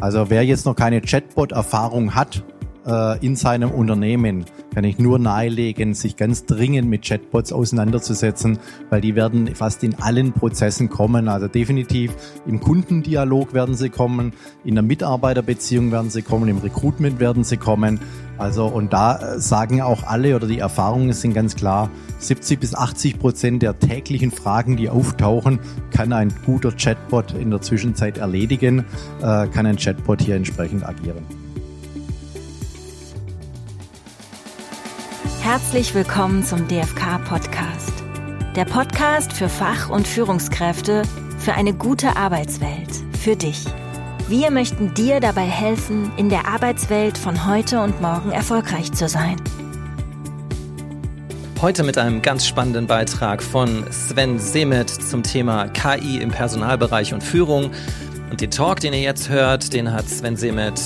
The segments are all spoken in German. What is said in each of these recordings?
Also wer jetzt noch keine Chatbot-Erfahrung hat äh, in seinem Unternehmen, kann ich nur nahelegen, sich ganz dringend mit Chatbots auseinanderzusetzen, weil die werden fast in allen Prozessen kommen. Also definitiv im Kundendialog werden sie kommen, in der Mitarbeiterbeziehung werden sie kommen, im Recruitment werden sie kommen. Also und da äh, sagen auch alle oder die Erfahrungen sind ganz klar, 70 bis 80 Prozent der täglichen Fragen, die auftauchen, kann ein guter Chatbot in der Zwischenzeit erledigen, äh, kann ein Chatbot hier entsprechend agieren. Herzlich willkommen zum DFK Podcast. Der Podcast für Fach- und Führungskräfte für eine gute Arbeitswelt, für dich. Wir möchten dir dabei helfen, in der Arbeitswelt von heute und morgen erfolgreich zu sein. Heute mit einem ganz spannenden Beitrag von Sven Semet zum Thema KI im Personalbereich und Führung. Und den Talk, den ihr jetzt hört, den hat Sven Semet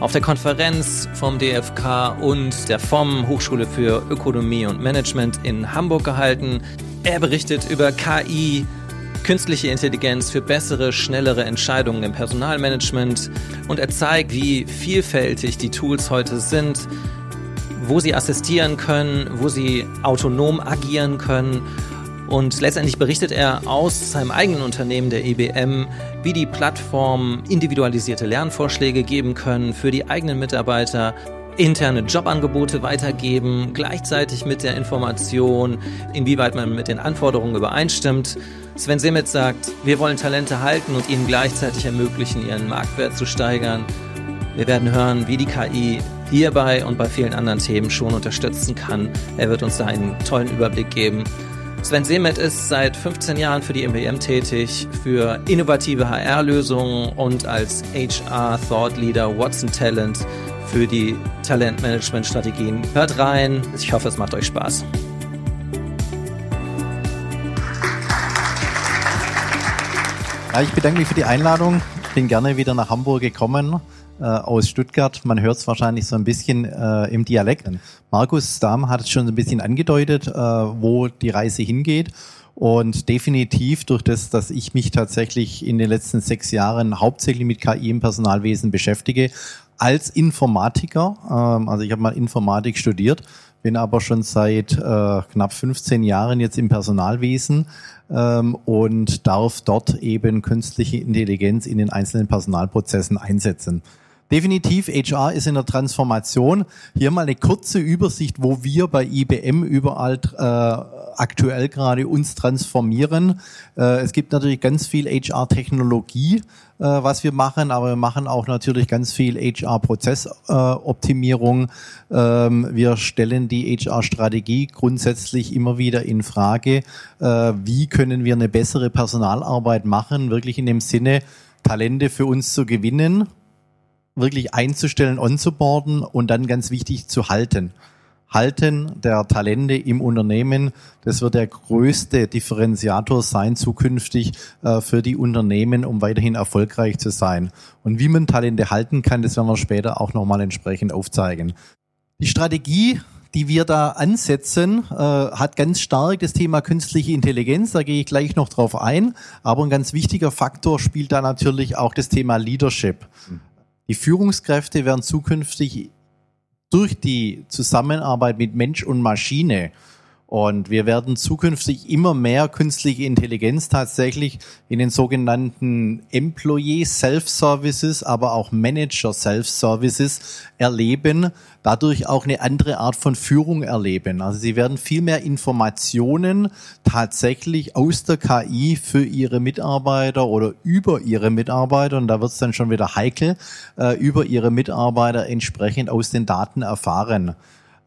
auf der Konferenz vom DFK und der FOM Hochschule für Ökonomie und Management in Hamburg gehalten. Er berichtet über KI, künstliche Intelligenz für bessere, schnellere Entscheidungen im Personalmanagement und er zeigt, wie vielfältig die Tools heute sind, wo sie assistieren können, wo sie autonom agieren können und letztendlich berichtet er aus seinem eigenen Unternehmen, der EBM, wie die Plattformen individualisierte Lernvorschläge geben können für die eigenen Mitarbeiter, interne Jobangebote weitergeben, gleichzeitig mit der Information, inwieweit man mit den Anforderungen übereinstimmt. Sven Semitz sagt, wir wollen Talente halten und ihnen gleichzeitig ermöglichen, ihren Marktwert zu steigern. Wir werden hören, wie die KI hierbei und bei vielen anderen Themen schon unterstützen kann. Er wird uns da einen tollen Überblick geben. Sven Semet ist seit 15 Jahren für die MBM tätig, für innovative HR-Lösungen und als HR Thought Leader Watson Talent für die Talentmanagement-Strategien. Hört rein, ich hoffe, es macht euch Spaß. Ich bedanke mich für die Einladung. Bin gerne wieder nach Hamburg gekommen äh, aus Stuttgart. Man hört es wahrscheinlich so ein bisschen äh, im Dialekt. Markus Dahm hat es schon ein bisschen angedeutet, äh, wo die Reise hingeht. Und definitiv durch das, dass ich mich tatsächlich in den letzten sechs Jahren hauptsächlich mit KI im Personalwesen beschäftige, als Informatiker, ähm, also ich habe mal Informatik studiert, bin aber schon seit äh, knapp 15 Jahren jetzt im Personalwesen ähm, und darf dort eben künstliche Intelligenz in den einzelnen Personalprozessen einsetzen. Definitiv, HR ist in der Transformation. Hier mal eine kurze Übersicht, wo wir bei IBM überall äh, aktuell gerade uns transformieren. Äh, es gibt natürlich ganz viel HR-Technologie, äh, was wir machen, aber wir machen auch natürlich ganz viel HR-Prozessoptimierung. Ähm, wir stellen die HR-Strategie grundsätzlich immer wieder in Frage. Äh, wie können wir eine bessere Personalarbeit machen, wirklich in dem Sinne, Talente für uns zu gewinnen wirklich einzustellen, onzuboarden und dann ganz wichtig zu halten. Halten der Talente im Unternehmen, das wird der größte Differenziator sein zukünftig äh, für die Unternehmen, um weiterhin erfolgreich zu sein. Und wie man Talente halten kann, das werden wir später auch nochmal entsprechend aufzeigen. Die Strategie die wir da ansetzen, äh, hat ganz stark das Thema künstliche Intelligenz. Da gehe ich gleich noch drauf ein. Aber ein ganz wichtiger Faktor spielt da natürlich auch das Thema Leadership. Die Führungskräfte werden zukünftig durch die Zusammenarbeit mit Mensch und Maschine und wir werden zukünftig immer mehr künstliche Intelligenz tatsächlich in den sogenannten Employee Self-Services, aber auch Manager Self-Services erleben, dadurch auch eine andere Art von Führung erleben. Also sie werden viel mehr Informationen tatsächlich aus der KI für ihre Mitarbeiter oder über ihre Mitarbeiter, und da wird es dann schon wieder heikel, äh, über ihre Mitarbeiter entsprechend aus den Daten erfahren.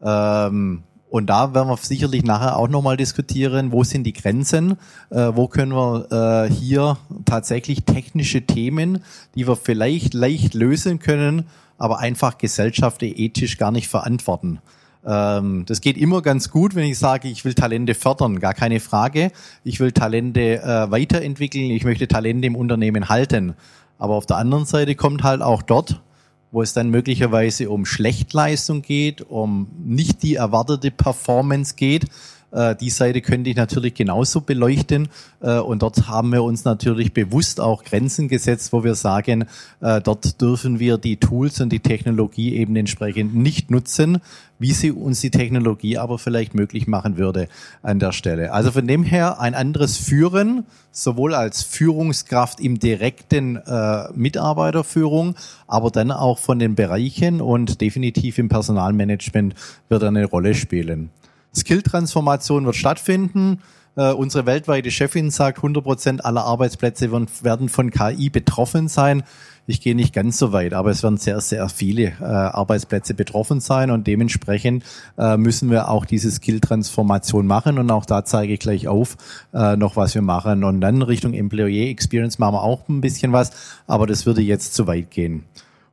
Ähm, und da werden wir sicherlich nachher auch nochmal diskutieren, wo sind die Grenzen, äh, wo können wir äh, hier tatsächlich technische Themen, die wir vielleicht leicht lösen können, aber einfach gesellschaftlich ethisch gar nicht verantworten. Ähm, das geht immer ganz gut, wenn ich sage, ich will Talente fördern, gar keine Frage. Ich will Talente äh, weiterentwickeln, ich möchte Talente im Unternehmen halten. Aber auf der anderen Seite kommt halt auch dort wo es dann möglicherweise um Schlechtleistung geht, um nicht die erwartete Performance geht, Äh, die Seite könnte ich natürlich genauso beleuchten. Äh, und dort haben wir uns natürlich bewusst auch Grenzen gesetzt, wo wir sagen, äh, dort dürfen wir die Tools und die Technologie eben entsprechend nicht nutzen, wie sie uns die Technologie aber vielleicht möglich machen würde an der Stelle. Also von dem her ein anderes Führen, sowohl als Führungskraft im direkten äh, Mitarbeiterführung, aber dann auch von den Bereichen und definitiv im Personalmanagement wird eine Rolle spielen. Skill-Transformation wird stattfinden. Äh, unsere weltweite Chefin sagt, 100 Prozent aller Arbeitsplätze werden von KI betroffen sein. Ich gehe nicht ganz so weit, aber es werden sehr, sehr viele äh, Arbeitsplätze betroffen sein und dementsprechend äh, müssen wir auch diese Skill-Transformation machen und auch da zeige ich gleich auf äh, noch, was wir machen. Und dann Richtung Employee Experience machen wir auch ein bisschen was, aber das würde jetzt zu weit gehen.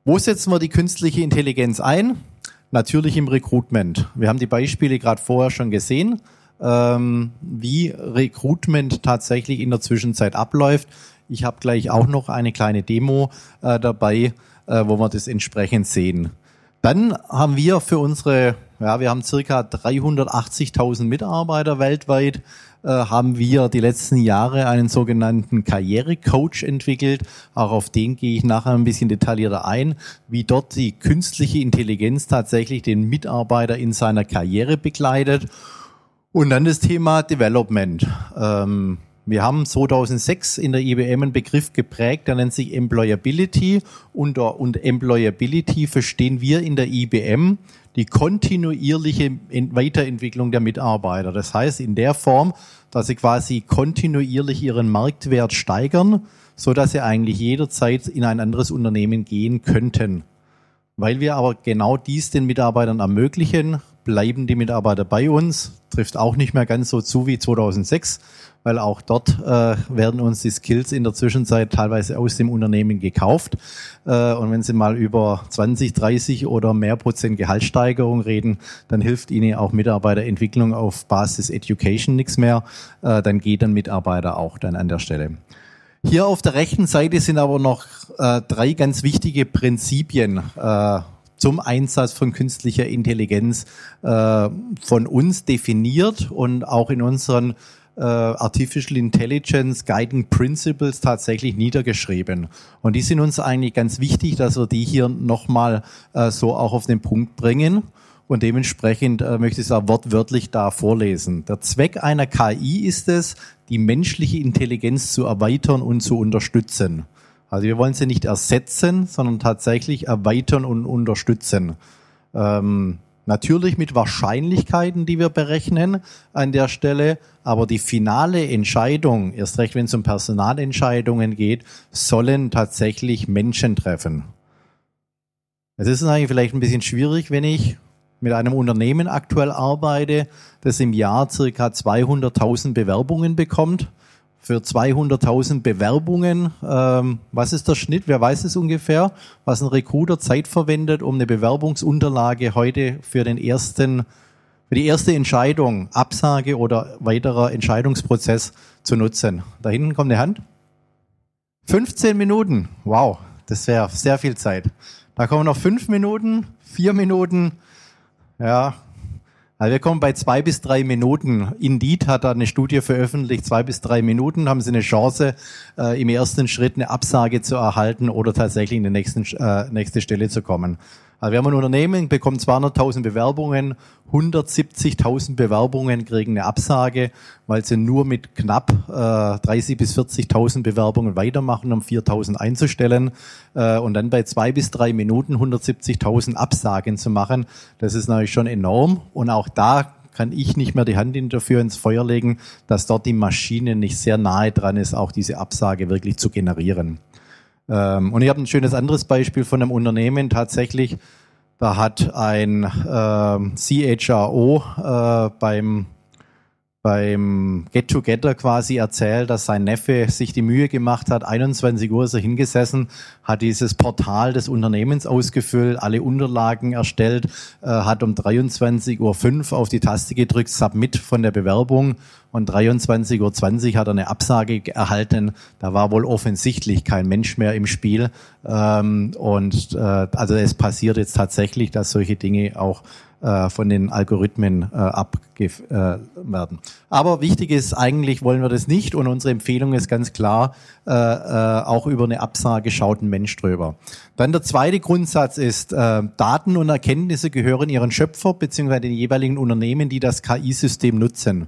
Wo setzen wir die künstliche Intelligenz ein? Natürlich im Recruitment. Wir haben die Beispiele gerade vorher schon gesehen, ähm, wie Recruitment tatsächlich in der Zwischenzeit abläuft. Ich habe gleich auch noch eine kleine Demo äh, dabei, äh, wo wir das entsprechend sehen. Dann haben wir für unsere, ja, wir haben circa 380.000 Mitarbeiter weltweit, haben wir die letzten Jahre einen sogenannten Karrierecoach entwickelt. Auch auf den gehe ich nachher ein bisschen detaillierter ein, wie dort die künstliche Intelligenz tatsächlich den Mitarbeiter in seiner Karriere begleitet. Und dann das Thema Development. Ähm, wir haben 2006 in der IBM einen Begriff geprägt, der nennt sich Employability. Unter, und Employability verstehen wir in der IBM die kontinuierliche Weiterentwicklung der Mitarbeiter. Das heißt in der Form, dass sie quasi kontinuierlich ihren Marktwert steigern, so dass sie eigentlich jederzeit in ein anderes Unternehmen gehen könnten. Weil wir aber genau dies den Mitarbeitern ermöglichen, bleiben die Mitarbeiter bei uns. Trifft auch nicht mehr ganz so zu wie 2006, weil auch dort äh, werden uns die Skills in der Zwischenzeit teilweise aus dem Unternehmen gekauft. Äh, und wenn Sie mal über 20, 30 oder mehr Prozent Gehaltssteigerung reden, dann hilft Ihnen auch Mitarbeiterentwicklung auf Basis Education nichts mehr. Äh, dann geht ein Mitarbeiter auch dann an der Stelle. Hier auf der rechten Seite sind aber noch äh, drei ganz wichtige Prinzipien äh, zum Einsatz von künstlicher Intelligenz äh, von uns definiert und auch in unseren äh, Artificial Intelligence Guiding Principles tatsächlich niedergeschrieben. Und die sind uns eigentlich ganz wichtig, dass wir die hier nochmal äh, so auch auf den Punkt bringen. Und dementsprechend äh, möchte ich es auch wortwörtlich da vorlesen. Der Zweck einer KI ist es, die menschliche Intelligenz zu erweitern und zu unterstützen. Also wir wollen sie nicht ersetzen, sondern tatsächlich erweitern und unterstützen. Ähm, Natürlich mit Wahrscheinlichkeiten, die wir berechnen an der Stelle, aber die finale Entscheidung, erst recht wenn es um Personalentscheidungen geht, sollen tatsächlich Menschen treffen. Es ist eigentlich vielleicht ein bisschen schwierig, wenn ich mit einem Unternehmen aktuell arbeite, das im Jahr circa 200.000 Bewerbungen bekommt für 200.000 Bewerbungen. Ähm, was ist der Schnitt? Wer weiß es ungefähr? Was ein Recruiter Zeit verwendet, um eine Bewerbungsunterlage heute für den ersten, für die erste Entscheidung, Absage oder weiterer Entscheidungsprozess zu nutzen? Da hinten kommt eine Hand. 15 Minuten. Wow, das wäre sehr viel Zeit. Da kommen noch fünf Minuten, vier Minuten. Ja, also wir kommen bei zwei bis drei Minuten. Indeed hat da eine Studie veröffentlicht, zwei bis drei Minuten haben Sie eine Chance, äh, im ersten Schritt eine Absage zu erhalten oder tatsächlich in die nächsten, äh, nächste Stelle zu kommen. Also wir haben ein Unternehmen, bekommen 200.000 Bewerbungen, 170.000 Bewerbungen kriegen eine Absage, weil sie nur mit knapp äh, 30 bis 40.000 Bewerbungen weitermachen, um 4.000 einzustellen äh, und dann bei zwei bis drei Minuten 170.000 Absagen zu machen. Das ist natürlich schon enorm und auch da kann ich nicht mehr die Hand dafür ins Feuer legen, dass dort die Maschine nicht sehr nahe dran ist, auch diese Absage wirklich zu generieren. Ähm, und ich habe ein schönes anderes Beispiel von einem Unternehmen tatsächlich. Da hat ein äh, CHRO äh, beim beim Get Together quasi erzählt, dass sein Neffe sich die Mühe gemacht hat. 21 Uhr ist er hingesessen, hat dieses Portal des Unternehmens ausgefüllt, alle Unterlagen erstellt, äh, hat um 23.05 Uhr auf die Taste gedrückt, Submit von der Bewerbung und 23.20 Uhr hat er eine Absage erhalten. Da war wohl offensichtlich kein Mensch mehr im Spiel. Ähm, und äh, also es passiert jetzt tatsächlich, dass solche Dinge auch von den Algorithmen äh, abwerten. Aber wichtig ist, eigentlich wollen wir das nicht und unsere Empfehlung ist ganz klar, äh, äh, auch über eine Absage schaut ein Mensch drüber. Dann der zweite Grundsatz ist, äh, Daten und Erkenntnisse gehören ihren Schöpfer bzw. den jeweiligen Unternehmen, die das KI-System nutzen.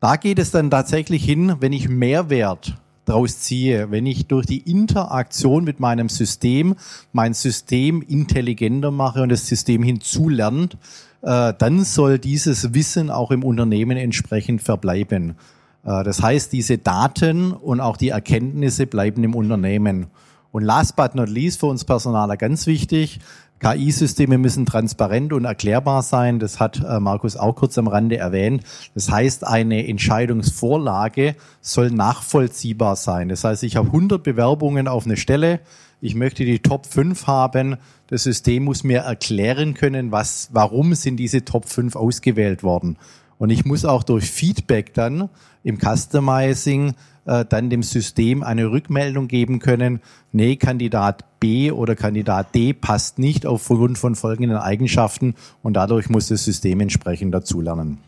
Da geht es dann tatsächlich hin, wenn ich Mehrwert daraus ziehe, wenn ich durch die Interaktion mit meinem System mein System intelligenter mache und das System hinzulernt, äh, dann soll dieses Wissen auch im Unternehmen entsprechend verbleiben. Äh, das heißt, diese Daten und auch die Erkenntnisse bleiben im Unternehmen. Und last but not least für uns Personaler ganz wichtig, KI-Systeme müssen transparent und erklärbar sein. Das hat äh, Markus auch kurz am Rande erwähnt. Das heißt, eine Entscheidungsvorlage soll nachvollziehbar sein. Das heißt, ich habe 100 Bewerbungen auf eine Stelle. Ich möchte die Top 5 haben. Das System muss mir erklären können, was, warum sind diese Top 5 ausgewählt worden. Und ich muss auch durch Feedback dann im Customizing äh, dann dem System eine Rückmeldung geben können, nee, Kandidat B oder Kandidat D passt nicht aufgrund von folgenden Eigenschaften und dadurch muss das System entsprechend dazulernen.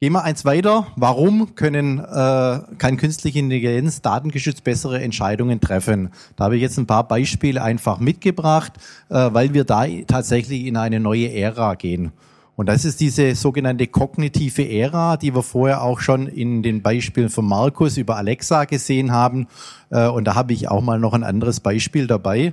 Gehen wir eins weiter. Warum können, äh, kann künstliche Intelligenz datengeschützt bessere Entscheidungen treffen? Da habe ich jetzt ein paar Beispiele einfach mitgebracht, äh, weil wir da tatsächlich in eine neue Ära gehen. Und das ist diese sogenannte kognitive Ära, die wir vorher auch schon in den Beispielen von Markus über Alexa gesehen haben. Äh, und da habe ich auch mal noch ein anderes Beispiel dabei,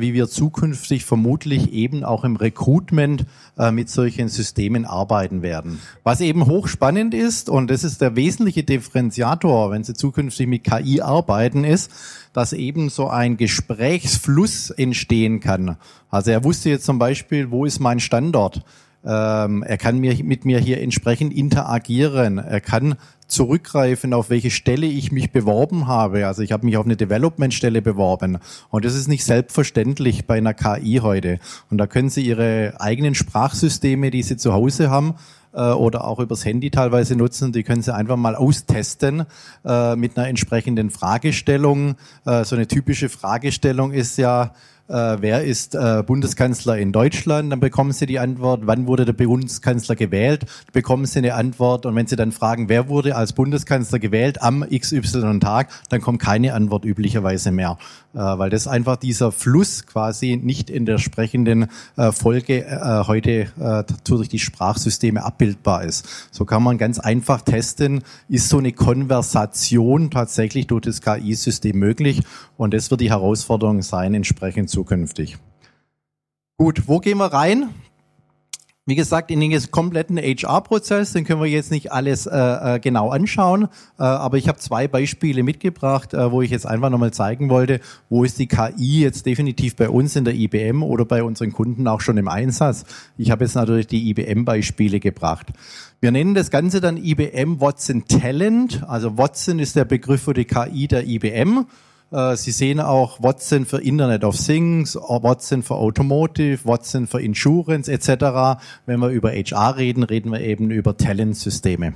wie wir zukünftig vermutlich eben auch im Recruitment äh, mit solchen Systemen arbeiten werden. Was eben hochspannend ist, und das ist der wesentliche Differenziator, wenn Sie zukünftig mit KI arbeiten, ist, dass eben so ein Gesprächsfluss entstehen kann. Also er wusste jetzt zum Beispiel, wo ist mein Standort? Ähm, er kann mir, mit mir hier entsprechend interagieren. Er kann zurückgreifen, auf welche Stelle ich mich beworben habe. Also ich habe mich auf eine Development-Stelle beworben. Und das ist nicht selbstverständlich bei einer KI heute. Und da können Sie Ihre eigenen Sprachsysteme, die Sie zu Hause haben, äh, oder auch übers Handy teilweise nutzen. Die können Sie einfach mal austesten äh, mit einer entsprechenden Fragestellung. Äh, so eine typische Fragestellung ist ja, äh, wer ist äh, Bundeskanzler in Deutschland, dann bekommen Sie die Antwort, wann wurde der Bundeskanzler gewählt, bekommen Sie eine Antwort und wenn Sie dann fragen, wer wurde als Bundeskanzler gewählt am XY Tag, dann kommt keine Antwort üblicherweise mehr, äh, weil das einfach dieser Fluss quasi nicht in der sprechenden äh, Folge äh, heute äh, durch die Sprachsysteme abbildbar ist. So kann man ganz einfach testen, ist so eine Konversation tatsächlich durch das KI-System möglich? Und das wird die Herausforderung sein, entsprechend zu zukünftig. Gut, wo gehen wir rein? Wie gesagt, in den kompletten HR-Prozess, den können wir jetzt nicht alles äh, äh, genau anschauen, äh, aber ich habe zwei Beispiele mitgebracht, äh, wo ich jetzt einfach nochmal zeigen wollte, wo ist die KI jetzt definitiv bei uns in der IBM oder bei unseren Kunden auch schon im Einsatz. Ich habe jetzt natürlich die IBM-Beispiele gebracht. Wir nennen das Ganze dann IBM Watson Talent, also Watson ist der Begriff für die KI der IBM. Äh, Sie sehen auch Watson für Internet of Things, Watson für Automotive, Watson für Insurance etc. Wenn wir über HR reden, reden wir eben über Talentsysteme.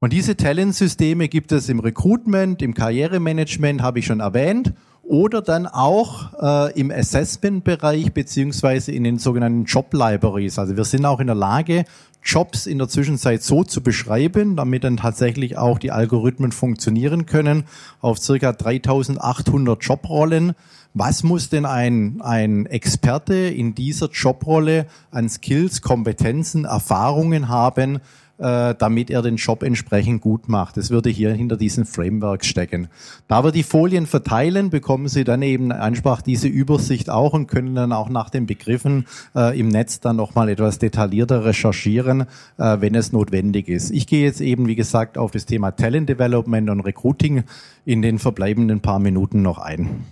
Und diese Talentsysteme gibt es im Recruitment, im Karrieremanagement, habe ich schon erwähnt, oder dann auch äh, im Assessment-Bereich beziehungsweise in den sogenannten Job Libraries. Also wir sind auch in der Lage, Jobs in der Zwischenzeit so zu beschreiben, damit dann tatsächlich auch die Algorithmen funktionieren können auf circa 3800 Jobrollen. Was muss denn ein, ein Experte in dieser Jobrolle an Skills, Kompetenzen, Erfahrungen haben, äh, damit er den Job entsprechend gut macht. Das würde hier hinter diesen Frameworks stecken. Da wir die Folien verteilen, bekommen Sie dann eben einfach diese Übersicht auch und können dann auch nach den Begriffen äh, im Netz dann nochmal etwas detaillierter recherchieren, äh, wenn es notwendig ist. Ich gehe jetzt eben, wie gesagt, auf das Thema Talent Development und Recruiting in den verbleibenden paar Minuten noch ein.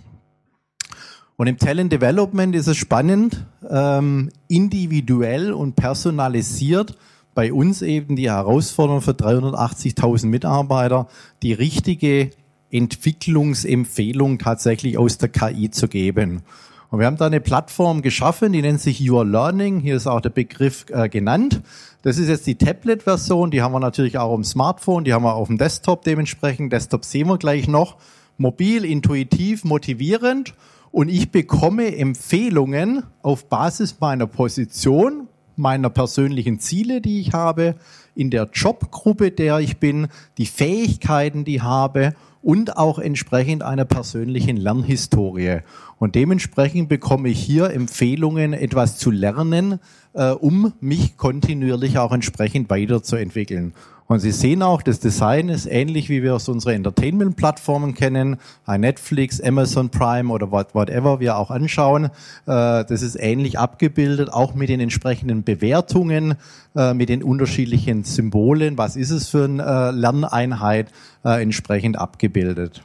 Und im Talent Development ist es spannend, ähm, individuell und personalisiert bei uns eben die Herausforderung für 380.000 Mitarbeiter, die richtige Entwicklungsempfehlung tatsächlich aus der KI zu geben. Und wir haben da eine Plattform geschaffen, die nennt sich Your Learning. Hier ist auch der Begriff äh, genannt. Das ist jetzt die Tablet-Version, die haben wir natürlich auch im Smartphone, die haben wir auf dem Desktop dementsprechend. Desktop sehen wir gleich noch. Mobil, intuitiv, motivierend und ich bekomme Empfehlungen auf Basis meiner Position, meiner persönlichen Ziele, die ich habe, in der Jobgruppe, der ich bin, die Fähigkeiten, die ich habe und auch entsprechend einer persönlichen Lernhistorie. Und dementsprechend bekomme ich hier Empfehlungen, etwas zu lernen, äh, um mich kontinuierlich auch entsprechend weiterzuentwickeln. Und Sie sehen auch, das Design ist ähnlich, wie wir aus unseren Entertainment-Plattformen kennen, Netflix, Amazon Prime oder whatever wir auch anschauen. Äh, das ist ähnlich abgebildet, auch mit den entsprechenden Bewertungen, äh, mit den unterschiedlichen Symbolen. Was ist es für eine äh, Lerneinheit entsprechend abgebildet?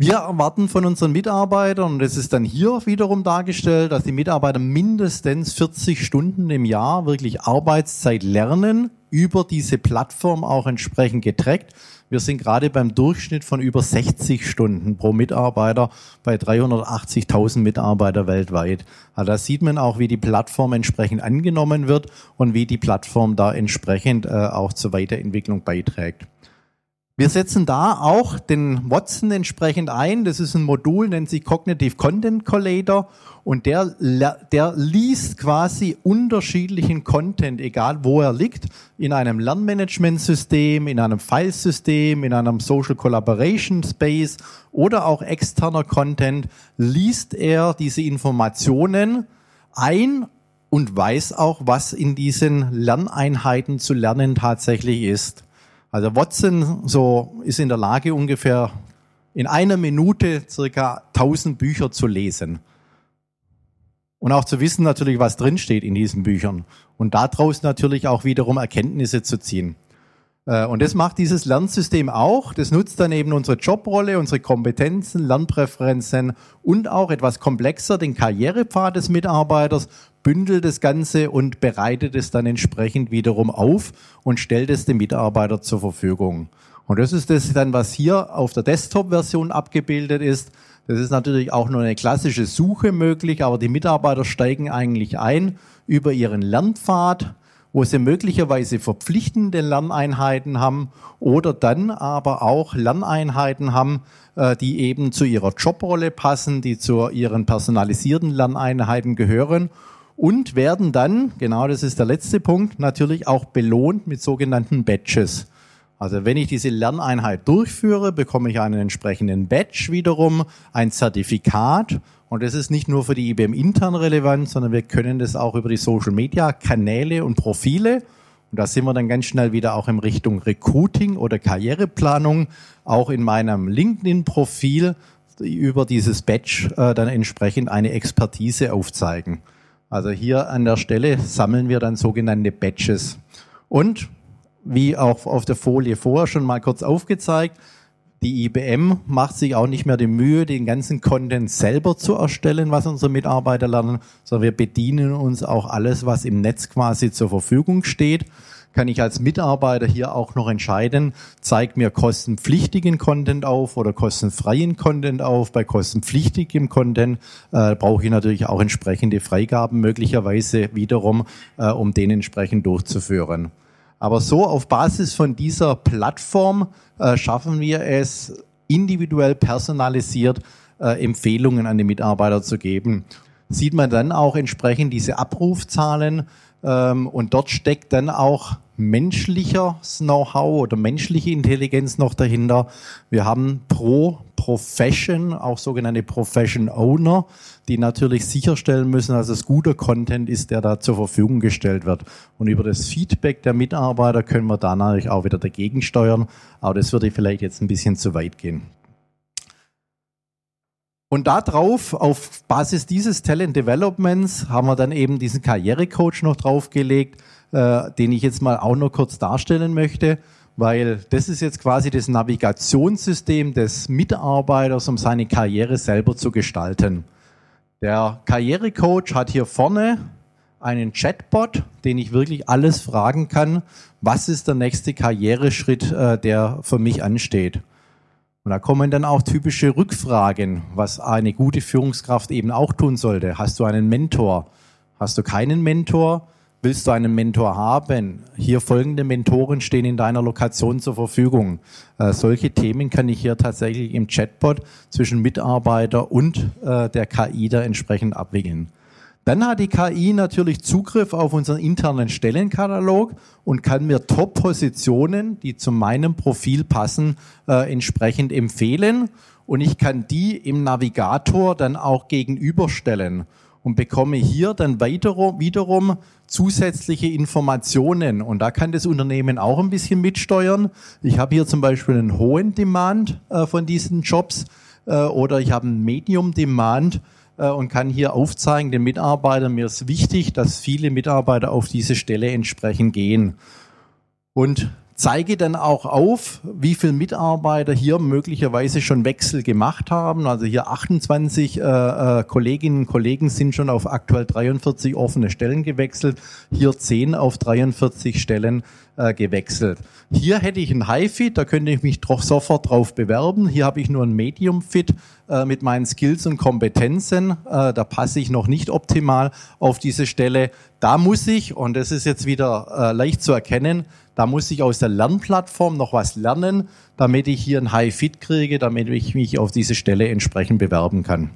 Wir erwarten von unseren Mitarbeitern, und das ist dann hier wiederum dargestellt, dass die Mitarbeiter mindestens 40 Stunden im Jahr wirklich Arbeitszeit lernen, über diese Plattform auch entsprechend getrackt. Wir sind gerade beim Durchschnitt von über 60 Stunden pro Mitarbeiter bei 380.000 Mitarbeiter weltweit. Also da sieht man auch, wie die Plattform entsprechend angenommen wird und wie die Plattform da entsprechend äh, auch zur Weiterentwicklung beiträgt. Wir setzen da auch den Watson entsprechend ein. Das ist ein Modul, nennt sich Cognitive Content Collator. Und der, der liest quasi unterschiedlichen Content, egal wo er liegt, in einem Lernmanagementsystem, in einem Filesystem, in einem Social Collaboration Space oder auch externer Content, liest er diese Informationen ein und weiß auch, was in diesen Lerneinheiten zu lernen tatsächlich ist. Also Watson so ist in der Lage ungefähr in einer Minute circa 1000 Bücher zu lesen. Und auch zu wissen natürlich, was drinsteht in diesen Büchern. Und daraus natürlich auch wiederum Erkenntnisse zu ziehen. Äh, und das macht dieses Lernsystem auch. Das nutzt dann eben unsere Jobrolle, unsere Kompetenzen, Lernpräferenzen und auch etwas komplexer den Karrierepfad des Mitarbeiters bündelt das Ganze und bereitet es dann entsprechend wiederum auf und stellt es dem Mitarbeiter zur Verfügung. Und das ist das dann, was hier auf der Desktop-Version abgebildet ist. Das ist natürlich auch nur eine klassische Suche möglich, aber die Mitarbeiter steigen eigentlich ein über ihren Lernpfad, wo sie möglicherweise verpflichtende Lerneinheiten haben oder dann aber auch Lerneinheiten haben, äh, die eben zu ihrer Jobrolle passen, die zu ihren personalisierten Lerneinheiten gehören und werden dann, genau das ist der letzte Punkt, natürlich auch belohnt mit sogenannten Badges. Also wenn ich diese Lerneinheit durchführe, bekomme ich einen entsprechenden Badge wiederum, ein Zertifikat. Und das ist nicht nur für die IBM intern relevant, sondern wir können das auch über die Social Media Kanäle und Profile. Und da sind wir dann ganz schnell wieder auch in Richtung Recruiting oder Karriereplanung, auch in meinem LinkedIn-Profil über dieses Badge äh, dann entsprechend eine Expertise aufzeigen. Also hier an der Stelle sammeln wir dann sogenannte Batches. Und wie auch auf der Folie vorher schon mal kurz aufgezeigt, die IBM macht sich auch nicht mehr die Mühe, den ganzen Content selber zu erstellen, was unsere Mitarbeiter lernen, sondern wir bedienen uns auch alles, was im Netz quasi zur Verfügung steht kann ich als Mitarbeiter hier auch noch entscheiden, zeigt mir kostenpflichtigen Content auf oder kostenfreien Content auf. Bei kostenpflichtigem Content äh, brauche ich natürlich auch entsprechende Freigaben möglicherweise wiederum, äh, um den entsprechend durchzuführen. Aber so auf Basis von dieser Plattform äh, schaffen wir es, individuell personalisiert äh, Empfehlungen an die Mitarbeiter zu geben. Sieht man dann auch entsprechend diese Abrufzahlen und dort steckt dann auch menschliches Know-how oder menschliche Intelligenz noch dahinter. Wir haben pro Profession auch sogenannte Profession Owner, die natürlich sicherstellen müssen, dass es guter Content ist, der da zur Verfügung gestellt wird. Und über das Feedback der Mitarbeiter können wir da natürlich auch wieder dagegen steuern. Aber das würde vielleicht jetzt ein bisschen zu weit gehen. Und darauf, auf Basis dieses Talent Developments, haben wir dann eben diesen Karrierecoach noch draufgelegt, äh, den ich jetzt mal auch noch kurz darstellen möchte, weil das ist jetzt quasi das Navigationssystem des Mitarbeiters, um seine Karriere selber zu gestalten. Der Karrierecoach hat hier vorne einen Chatbot, den ich wirklich alles fragen kann, was ist der nächste Karriereschritt, äh, der für mich ansteht. Und da kommen dann auch typische Rückfragen, was eine gute Führungskraft eben auch tun sollte. Hast du einen Mentor? Hast du keinen Mentor? Willst du einen Mentor haben? Hier folgende Mentoren stehen in deiner Lokation zur Verfügung. Äh, solche Themen kann ich hier tatsächlich im Chatbot zwischen Mitarbeiter und äh, der KI da entsprechend abwickeln. Dann hat die KI natürlich Zugriff auf unseren internen Stellenkatalog und kann mir Top-Positionen, die zu meinem Profil passen, äh, entsprechend empfehlen. Und ich kann die im Navigator dann auch gegenüberstellen und bekomme hier dann weiterum, wiederum zusätzliche Informationen. Und da kann das Unternehmen auch ein bisschen mitsteuern. Ich habe hier zum Beispiel einen hohen Demand äh, von diesen Jobs äh, oder ich habe einen Medium Demand und kann hier aufzeigen den Mitarbeitern, mir ist wichtig, dass viele Mitarbeiter auf diese Stelle entsprechend gehen. Und zeige dann auch auf, wie viele Mitarbeiter hier möglicherweise schon Wechsel gemacht haben. Also hier 28 äh, äh, Kolleginnen und Kollegen sind schon auf aktuell 43 offene Stellen gewechselt, hier 10 auf 43 Stellen äh, gewechselt. Hier hätte ich ein High-Fit, da könnte ich mich doch sofort drauf bewerben. Hier habe ich nur ein Medium-Fit äh, mit meinen Skills und Kompetenzen. Äh, da passe ich noch nicht optimal auf diese Stelle. Da muss ich, und das ist jetzt wieder äh, leicht zu erkennen, da muss ich aus der Lernplattform noch was lernen, damit ich hier ein High-Fit kriege, damit ich mich auf diese Stelle entsprechend bewerben kann.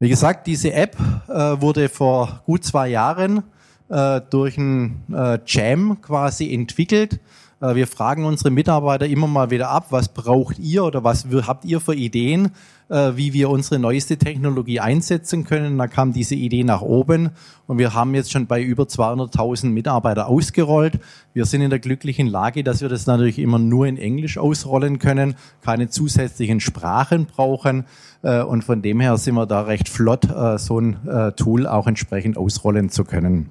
Wie gesagt, diese App äh, wurde vor gut zwei Jahren äh, durch ein äh, Jam quasi entwickelt. Äh, wir fragen unsere Mitarbeiter immer mal wieder ab, was braucht ihr oder was habt ihr für Ideen, äh, wie wir unsere neueste Technologie einsetzen können. Da kam diese Idee nach oben und wir haben jetzt schon bei über 200.000 Mitarbeiter ausgerollt. Wir sind in der glücklichen Lage, dass wir das natürlich immer nur in Englisch ausrollen können, keine zusätzlichen Sprachen brauchen äh, und von dem her sind wir da recht flott, so ein Tool auch entsprechend ausrollen zu können.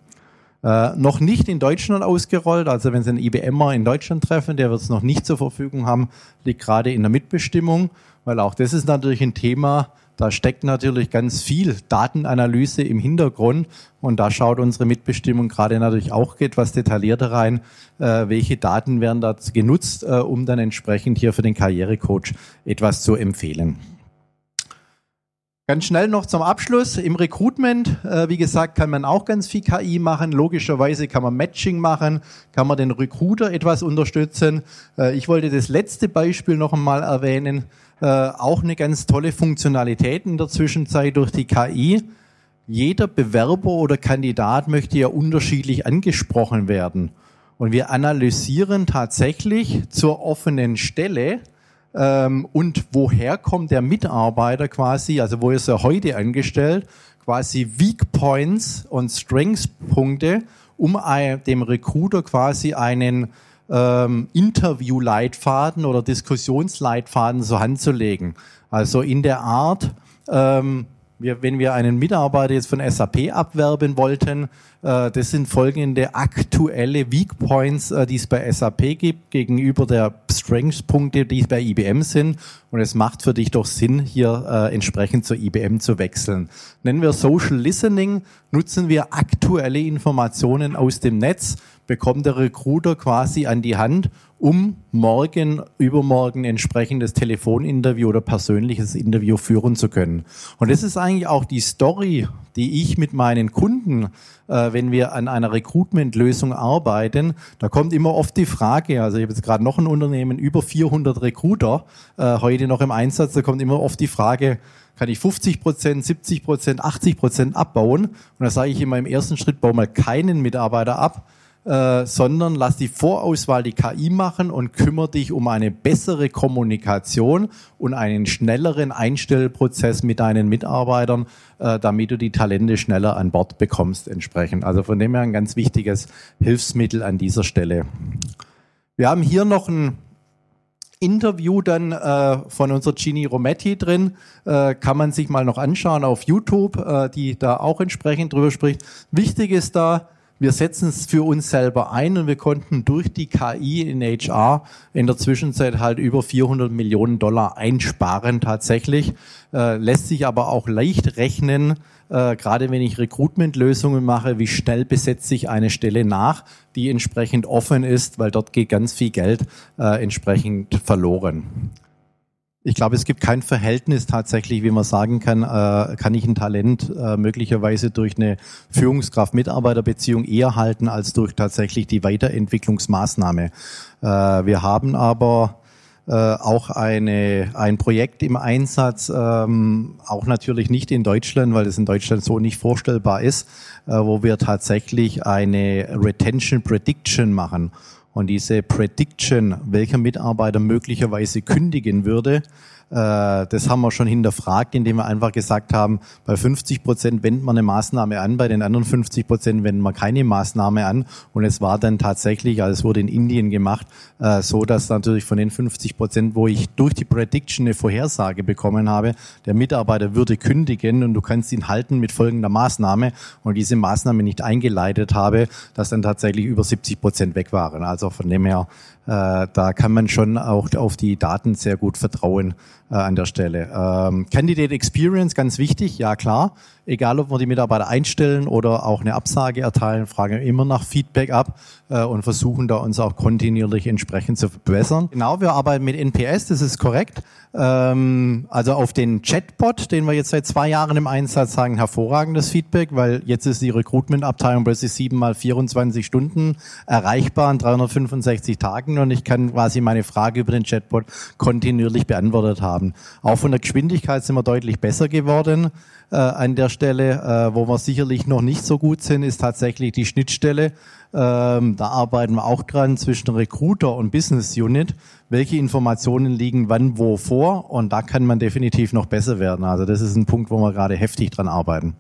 Äh, noch nicht in Deutschland ausgerollt. Also wenn Sie einen IBMer in Deutschland treffen, der wird es noch nicht zur Verfügung haben, liegt gerade in der Mitbestimmung, weil auch das ist natürlich ein Thema, da steckt natürlich ganz viel Datenanalyse im Hintergrund und da schaut unsere Mitbestimmung gerade natürlich auch etwas detaillierter rein, äh, welche Daten werden da genutzt, äh, um dann entsprechend hier für den Karrierecoach etwas zu empfehlen. Ganz schnell noch zum Abschluss. Im Recruitment, äh, wie gesagt, kann man auch ganz viel KI machen. Logischerweise kann man Matching machen, kann man den Recruiter etwas unterstützen. Äh, ich wollte das letzte Beispiel noch einmal erwähnen. Äh, auch eine ganz tolle Funktionalität in der Zwischenzeit durch die KI. Jeder Bewerber oder Kandidat möchte ja unterschiedlich angesprochen werden. Und wir analysieren tatsächlich zur offenen Stelle, ähm, und woher kommt der Mitarbeiter quasi, also wo ist er heute angestellt, quasi Weak Points und Strengths Punkte, um dem Recruiter quasi einen ähm, Interview-Leitfaden oder Diskussionsleitfaden zur Hand zu legen. Also in der Art, ähm, wir, wenn wir einen Mitarbeiter jetzt von SAP abwerben wollten, äh, das sind folgende aktuelle Weak Points, äh, die es bei SAP gibt, gegenüber der Strengths-Punkte, die bei IBM sind. Und es macht für dich doch Sinn, hier äh, entsprechend zur IBM zu wechseln. Nennen wir Social Listening, nutzen wir aktuelle Informationen aus dem Netz, bekommt der Recruiter quasi an die Hand, um morgen, übermorgen entsprechendes Telefoninterview oder persönliches Interview führen zu können. Und das ist eigentlich auch die Story, die ich mit meinen Kunden, äh, wenn wir an einer Recruitment-Lösung arbeiten, da kommt immer oft die Frage, also ich habe jetzt gerade noch ein Unternehmen, über 400 Recruiter äh, heute noch im Einsatz, da kommt immer oft die Frage, kann ich 50 Prozent, 70 Prozent, 80 Prozent abbauen? Und da sage ich immer im ersten Schritt, bau mal keinen Mitarbeiter ab, äh, sondern lass die Vorauswahl die KI machen und kümmere dich um eine bessere Kommunikation und einen schnelleren Einstellprozess mit deinen Mitarbeitern, äh, damit du die Talente schneller an Bord bekommst entsprechend. Also von dem her ein ganz wichtiges Hilfsmittel an dieser Stelle. Wir haben hier noch ein Interview dann äh, von unserer Gini Rometti drin, äh, kann man sich mal noch anschauen auf YouTube, äh, die da auch entsprechend drüber spricht. Wichtig ist da, wir setzen es für uns selber ein und wir konnten durch die KI in HR in der Zwischenzeit halt über 400 Millionen Dollar einsparen tatsächlich. Äh, lässt sich aber auch leicht rechnen, äh, gerade wenn ich Recruitment-Lösungen mache, wie schnell besetze ich eine Stelle nach, die entsprechend offen ist, weil dort geht ganz viel Geld äh, entsprechend verloren. Ich glaube, es gibt kein Verhältnis tatsächlich, wie man sagen kann, äh, kann ich ein Talent äh, möglicherweise durch eine Führungskraft-Mitarbeiter-Beziehung eher halten als durch tatsächlich die Weiterentwicklungsmaßnahme. Äh, wir haben aber äh, auch eine, ein Projekt im Einsatz, ähm, auch natürlich nicht in Deutschland, weil es in Deutschland so nicht vorstellbar ist, äh, wo wir tatsächlich eine Retention Prediction machen. Und diese Prediction, welcher Mitarbeiter möglicherweise kündigen würde, das haben wir schon hinterfragt, indem wir einfach gesagt haben, bei 50 Prozent wendet man eine Maßnahme an, bei den anderen 50 Prozent wenden wir keine Maßnahme an. Und es war dann tatsächlich, also es wurde in Indien gemacht, äh, so dass natürlich von den 50 Prozent, wo ich durch die Prediction eine Vorhersage bekommen habe, der Mitarbeiter würde kündigen und du kannst ihn halten mit folgender Maßnahme und diese Maßnahme nicht eingeleitet habe, dass dann tatsächlich über 70 Prozent weg waren. Also von dem her äh, da kann man schon auch auf die Daten sehr gut vertrauen äh, an der Stelle. Ähm, Candidate Experience, ganz wichtig, ja klar. Egal, ob wir die Mitarbeiter einstellen oder auch eine Absage erteilen, fragen immer nach Feedback ab äh, und versuchen da uns auch kontinuierlich entsprechend zu verbessern. Genau, wir arbeiten mit NPS, das ist korrekt. Ähm, also auf den Chatbot, den wir jetzt seit zwei Jahren im Einsatz sagen, hervorragendes Feedback, weil jetzt ist die Recruitment-Abteilung plötzlich sieben mal 24 Stunden erreichbar in 365 Tagen und ich kann quasi meine Frage über den Chatbot kontinuierlich beantwortet haben. Auch von der Geschwindigkeit sind wir deutlich besser geworden äh, an der Stelle. Äh, wo wir sicherlich noch nicht so gut sind, ist tatsächlich die Schnittstelle. Ähm, da arbeiten wir auch dran zwischen Recruiter und Business Unit. Welche Informationen liegen wann wo vor? Und da kann man definitiv noch besser werden. Also das ist ein Punkt, wo wir gerade heftig dran arbeiten.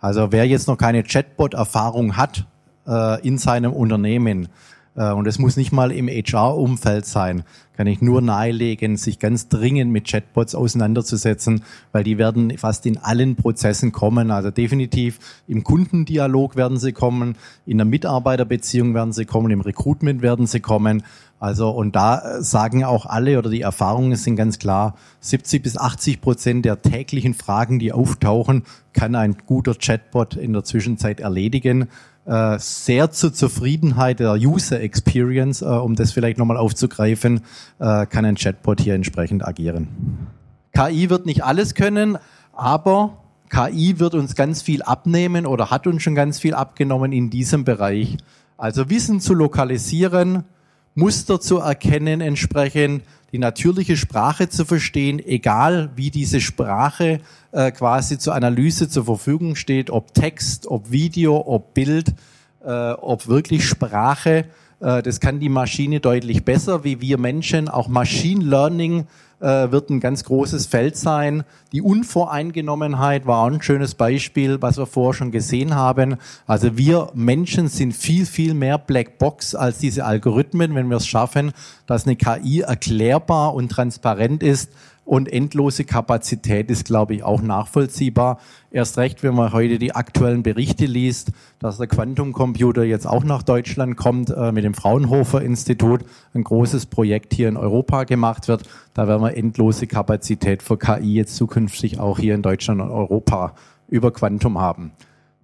Also wer jetzt noch keine Chatbot-Erfahrung hat äh, in seinem Unternehmen, und es muss nicht mal im HR-Umfeld sein, kann ich nur nahelegen, sich ganz dringend mit Chatbots auseinanderzusetzen, weil die werden fast in allen Prozessen kommen. Also definitiv im Kundendialog werden sie kommen, in der Mitarbeiterbeziehung werden sie kommen, im Recruitment werden sie kommen. Also und da äh, sagen auch alle oder die Erfahrungen sind ganz klar, 70 bis 80 Prozent der täglichen Fragen, die auftauchen, kann ein guter Chatbot in der Zwischenzeit erledigen. Äh, sehr zur Zufriedenheit der User Experience, äh, um das vielleicht nochmal aufzugreifen, äh, kann ein Chatbot hier entsprechend agieren. KI wird nicht alles können, aber KI wird uns ganz viel abnehmen oder hat uns schon ganz viel abgenommen in diesem Bereich. Also Wissen zu lokalisieren, Muster zu erkennen entsprechend, die natürliche Sprache zu verstehen, egal wie diese Sprache äh, quasi zur Analyse zur Verfügung steht, ob Text, ob Video, ob Bild, äh, ob wirklich Sprache. Äh, das kann die Maschine deutlich besser, wie wir Menschen. Auch Machine Learning wird ein ganz großes Feld sein. Die Unvoreingenommenheit war auch ein schönes Beispiel, was wir vorher schon gesehen haben. Also wir Menschen sind viel, viel mehr Blackbox als diese Algorithmen, wenn wir es schaffen, dass eine KI erklärbar und transparent ist, und endlose Kapazität ist, glaube ich, auch nachvollziehbar. Erst recht, wenn man heute die aktuellen Berichte liest, dass der Quantumcomputer jetzt auch nach Deutschland kommt, äh, mit dem Fraunhofer Institut, ein großes Projekt hier in Europa gemacht wird. Da werden wir endlose Kapazität für KI jetzt zukünftig auch hier in Deutschland und Europa über Quantum haben.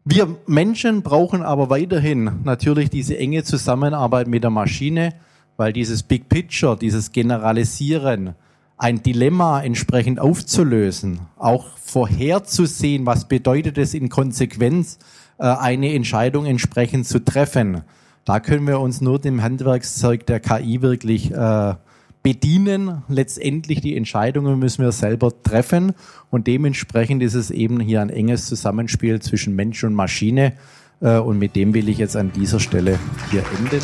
Wir Menschen brauchen aber weiterhin natürlich diese enge Zusammenarbeit mit der Maschine, weil dieses Big Picture, dieses Generalisieren, ein Dilemma entsprechend aufzulösen, auch vorherzusehen, was bedeutet es in Konsequenz, äh, eine Entscheidung entsprechend zu treffen. Da können wir uns nur dem Handwerkszeug der KI wirklich äh, bedienen. Letztendlich die Entscheidungen müssen wir selber treffen und dementsprechend ist es eben hier ein enges Zusammenspiel zwischen Mensch und Maschine äh, und mit dem will ich jetzt an dieser Stelle hier enden.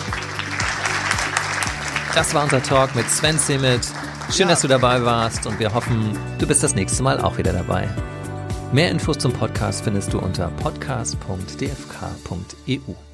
Das war unser Talk mit Sven Simmet. Schön, dass du dabei warst und wir hoffen, du bist das nächste Mal auch wieder dabei. Mehr Infos zum Podcast findest du unter podcast.dfk.eu.